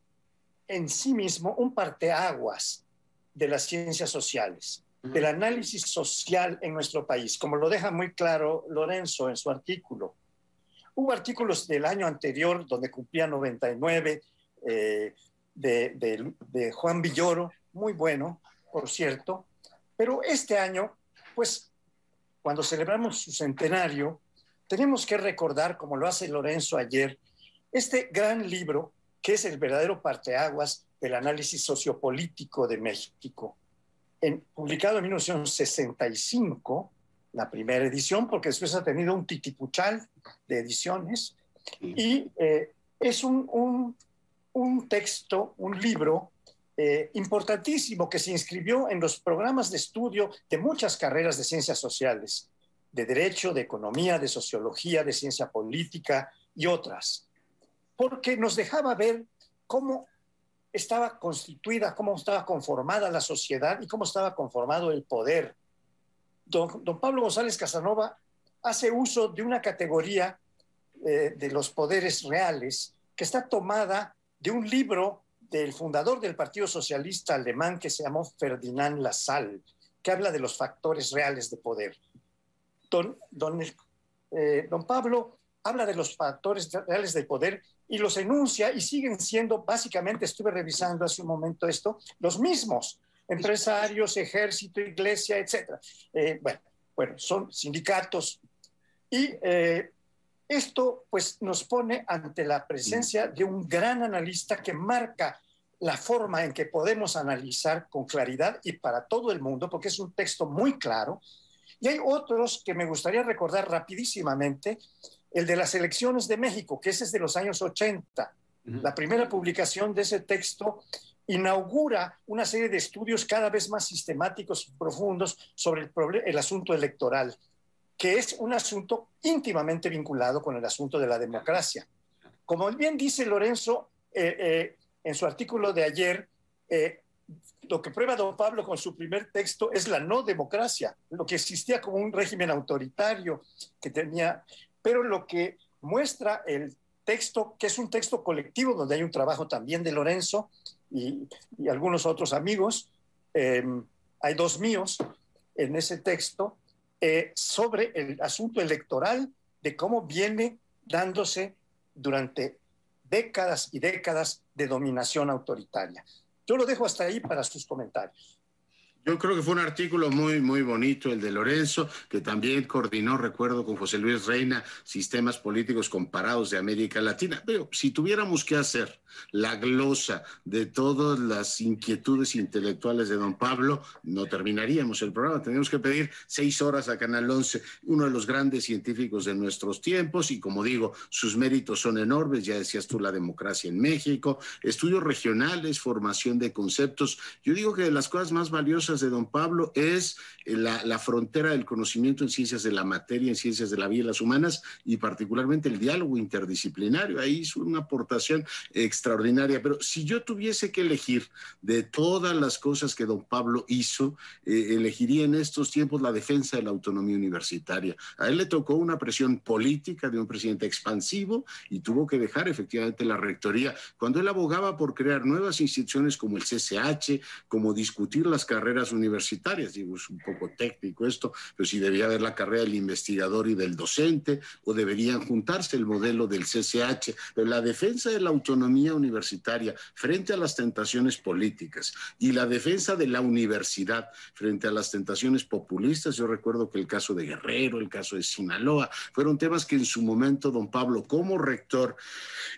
en sí mismo un parteaguas de las ciencias sociales, del análisis social en nuestro país, como lo deja muy claro Lorenzo en su artículo. Hubo artículos del año anterior donde cumplía 99, eh, de, Juan Villoro, muy bueno, por cierto, pero este año, pues, cuando celebramos su centenario, tenemos que recordar, como lo hace Lorenzo ayer, este gran libro que es el verdadero parteaguas del análisis sociopolítico de México. En, publicado en 1965, la primera edición, porque después ha tenido un titipuchal de ediciones, y eh, es un, un texto, un libro eh, importantísimo que se inscribió en los programas de estudio de muchas carreras de ciencias sociales, de derecho, de economía, de sociología, de ciencia política y otras, porque nos dejaba ver cómo estaba constituida, cómo estaba conformada la sociedad y cómo estaba conformado el poder. Don, don Pablo González Casanova hace uso de una categoría eh, de los poderes reales que está tomada de un libro del fundador del Partido Socialista Alemán que se llamó Ferdinand Lassalle, que habla de los factores reales de poder. Don, don, eh, don Pablo habla de los factores reales de poder y los enuncia y siguen siendo, básicamente, estuve revisando hace un momento esto, los mismos, empresarios, ejército, iglesia, etc. Eh, bueno, bueno, son sindicatos y eh, esto pues nos pone ante la presencia de un gran analista que marca la forma en que podemos analizar con claridad y para todo el mundo, porque es un texto muy claro. Y hay otros que me gustaría recordar rapidísimamente, el de las elecciones de México, que ese es de los años 80. La primera publicación de ese texto inaugura una serie de estudios cada vez más sistemáticos y profundos sobre el, el asunto electoral, que es un asunto íntimamente vinculado con el asunto de la democracia. Como bien dice Lorenzo eh, eh, en su artículo de ayer, eh, lo que prueba don Pablo con su primer texto es la no democracia, lo que existía como un régimen autoritario que tenía pero lo que muestra el texto, que es un texto colectivo, donde hay un trabajo también de Lorenzo y, algunos otros amigos, eh, hay dos míos en ese texto, eh, sobre el asunto electoral, de cómo viene dándose durante décadas y décadas de dominación autoritaria. Yo lo dejo hasta ahí para sus comentarios. Yo creo que fue un artículo muy, muy bonito el de Lorenzo, que también coordinó, recuerdo, con José Luis Reina, sistemas políticos comparados de América Latina. Pero si tuviéramos que hacer la glosa de todas las inquietudes intelectuales de don Pablo, no terminaríamos el programa. Tenemos que pedir seis horas a Canal 11, uno de los grandes científicos de nuestros tiempos, y como digo, sus méritos son enormes. Ya decías tú la democracia en México, estudios regionales, formación de conceptos. Yo digo que de las cosas más valiosas de don Pablo es eh, la, frontera del conocimiento en ciencias de la materia, en ciencias de la vida y las humanas, y particularmente el diálogo interdisciplinario. Ahí hizo una aportación extraordinaria extraordinaria, pero si yo tuviese que elegir de todas las cosas que don Pablo hizo, eh, elegiría en estos tiempos la defensa de la autonomía universitaria. A él le tocó una presión política de un presidente expansivo y tuvo que dejar efectivamente la rectoría. Cuando él abogaba por crear nuevas instituciones como el CCH, como discutir las carreras universitarias, digo, es un poco técnico esto, pero si debía haber la carrera del investigador y del docente, o deberían juntarse el modelo del CCH, pero la defensa de la autonomía universitaria frente a las tentaciones políticas y la defensa de la universidad frente a las tentaciones populistas. Yo recuerdo que el caso de Guerrero, el caso de Sinaloa, fueron temas que en su momento don Pablo como rector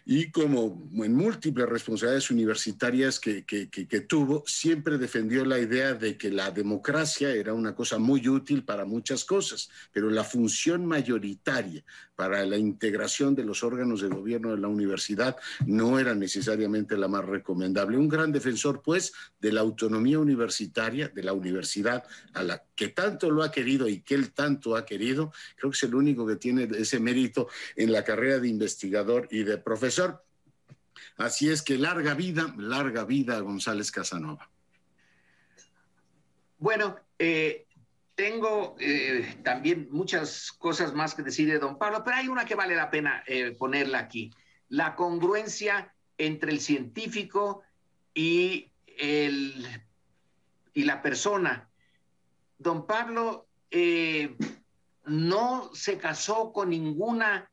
y como en múltiples responsabilidades universitarias que, que, que, tuvo, siempre defendió la idea de que la democracia era una cosa muy útil para muchas cosas, pero la función mayoritaria para la integración de los órganos de gobierno de la universidad no era necesariamente la más recomendable. Un gran defensor, pues, de la autonomía universitaria, de la universidad a la que tanto lo ha querido y que él tanto ha querido, creo que es el único que tiene ese mérito en la carrera de investigador y de profesor. Así es que larga vida, larga vida a González Casanova. Bueno, eh, tengo eh, también muchas cosas más que decir de don Pablo, pero hay una que vale la pena eh, ponerla aquí. La congruencia entre el científico y, el, y la persona. Don Pablo eh, no se casó con ninguna,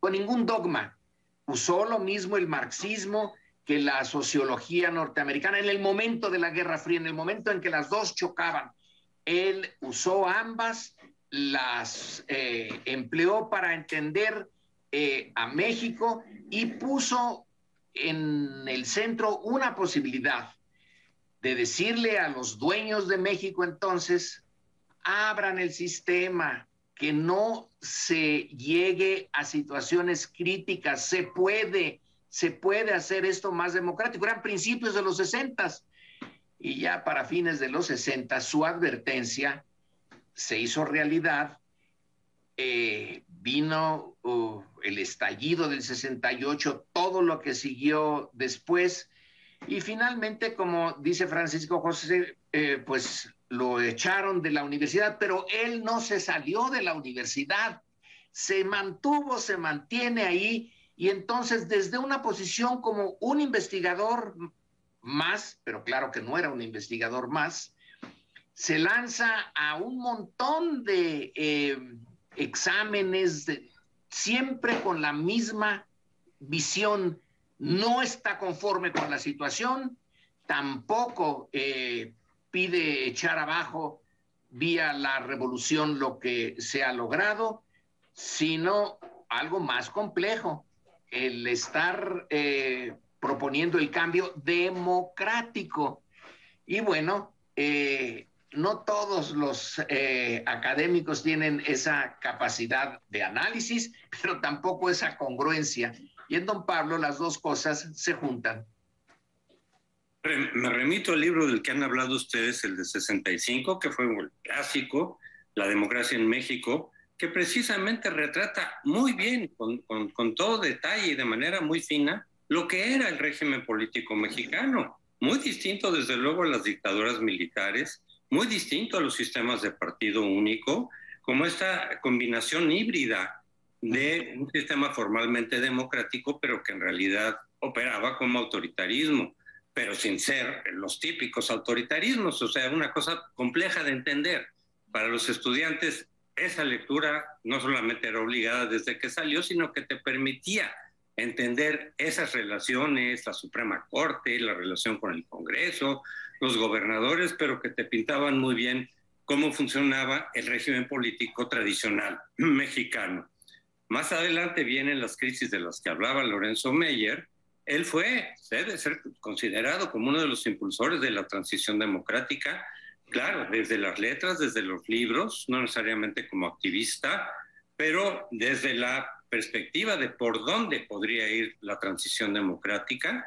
con ningún dogma. Usó lo mismo el marxismo, que la sociología norteamericana en el momento de la Guerra Fría, en el momento en que las dos chocaban. Él usó ambas, las eh, empleó para entender eh, a México y puso en el centro una posibilidad de decirle a los dueños de México entonces, abran el sistema, que no se llegue a situaciones críticas, se puede, se puede hacer esto más democrático. Eran principios de los 60 y ya para fines de los 60 su advertencia se hizo realidad. Eh, vino uh, el estallido del 68, todo lo que siguió después, y finalmente, como dice Francisco José, eh, pues lo echaron de la universidad, pero él no se salió de la universidad, se mantuvo, se mantiene ahí, y entonces desde una posición como un investigador más, pero claro que no era un investigador más, se lanza a un montón de eh, exámenes, siempre con la misma visión. No está conforme con la situación, tampoco eh, pide echar abajo vía la revolución lo que se ha logrado, sino algo más complejo, el estar eh, proponiendo el cambio democrático. Y bueno, eh, no todos los eh, académicos tienen esa capacidad de análisis, pero tampoco esa congruencia. Y en Don Pablo las dos cosas se juntan. Me remito al libro del que han hablado ustedes, el de 65, que fue un clásico, La democracia en México, que precisamente retrata muy bien, con, todo detalle y de manera muy fina, lo que era el régimen político mexicano. Muy distinto, desde luego, a las dictaduras militares, muy distinto a los sistemas de partido único, como esta combinación híbrida de un sistema formalmente democrático, pero que en realidad operaba como autoritarismo, pero sin ser los típicos autoritarismos, o sea, una cosa compleja de entender. Para los estudiantes, esa lectura no solamente era obligada desde que salió, sino que te permitía entender esas relaciones, la Suprema Corte, la relación con el Congreso, los gobernadores, pero que te pintaban muy bien cómo funcionaba el régimen político tradicional mexicano. Más adelante vienen las crisis de las que hablaba Lorenzo Meyer. Él fue, debe ser considerado como uno de los impulsores de la transición democrática, claro, desde las letras, desde los libros, no necesariamente como activista, pero desde la perspectiva de por dónde podría ir la transición democrática.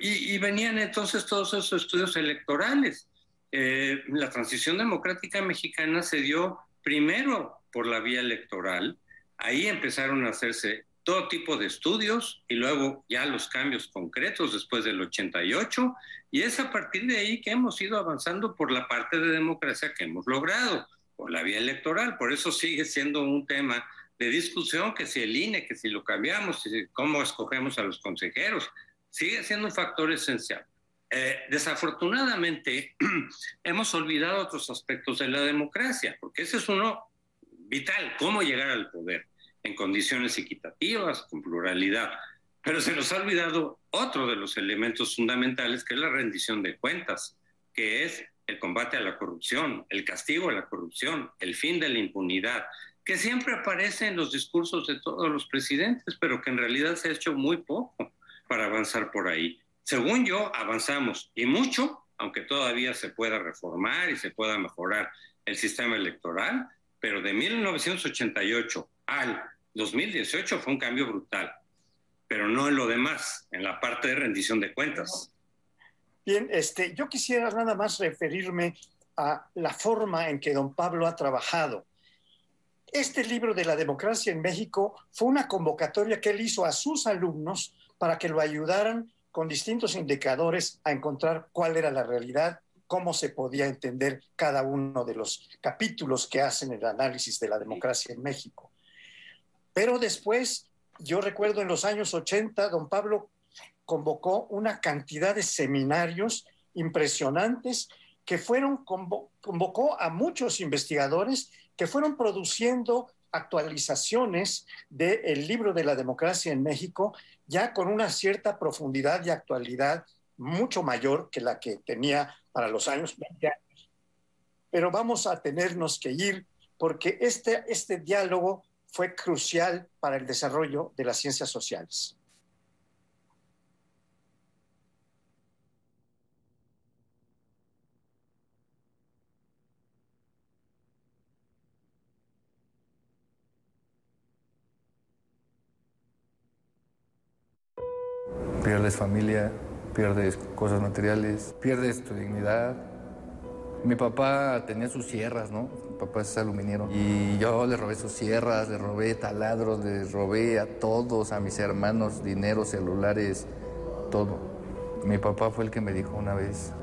Y, venían entonces todos esos estudios electorales. Eh, la transición democrática mexicana se dio primero por la vía electoral. Ahí empezaron a hacerse todo tipo de estudios y luego ya los cambios concretos después del 88. Y es a partir de ahí que hemos ido avanzando por la parte de democracia que hemos logrado, por la vía electoral. Por eso sigue siendo un tema de discusión que si el INE, que si lo cambiamos, cómo escogemos a los consejeros, sigue siendo un factor esencial. Eh, desafortunadamente, hemos olvidado otros aspectos de la democracia, porque ese es uno vital, cómo llegar al poder en condiciones equitativas, con pluralidad. Pero se nos ha olvidado otro de los elementos fundamentales, que es la rendición de cuentas, que es el combate a la corrupción, el castigo a la corrupción, el fin de la impunidad, que siempre aparece en los discursos de todos los presidentes, pero que en realidad se ha hecho muy poco para avanzar por ahí. Según yo, avanzamos y mucho, aunque todavía se pueda reformar y se pueda mejorar el sistema electoral, pero de 1988 al 2018 fue un cambio brutal, pero no en lo demás, en la parte de rendición de cuentas. Bien, este, yo quisiera nada más referirme a la forma en que don Pablo ha trabajado este libro de la democracia en México fue una convocatoria que él hizo a sus alumnos para que lo ayudaran con distintos indicadores a encontrar cuál era la realidad, cómo se podía entender cada uno de los capítulos que hacen el análisis de la democracia en México. Pero después, yo recuerdo en los años 80, don Pablo convocó una cantidad de seminarios impresionantes que fueron, convocó a muchos investigadores que fueron produciendo actualizaciones del libro de la democracia en México, ya con una cierta profundidad y actualidad mucho mayor que la que tenía para los años 20 años. Pero vamos a tenernos que ir porque este, este diálogo fue crucial para el desarrollo de las ciencias sociales. pierdes familia, pierdes cosas materiales, pierdes tu dignidad, Mi papá tenía sus sierras, ¿no? Mi papá es aluminero. Y yo le robé sus sierras, le robé taladros, le robé a todos, a mis hermanos, dinero, celulares, todo. Mi papá fue el que me dijo una vez,